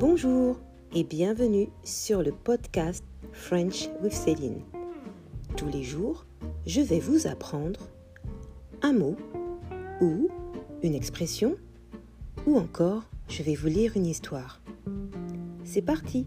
Bonjour et bienvenue sur le podcast French with Céline. Tous les jours, je vais vous apprendre un mot ou une expression ou encore je vais vous lire une histoire. C'est parti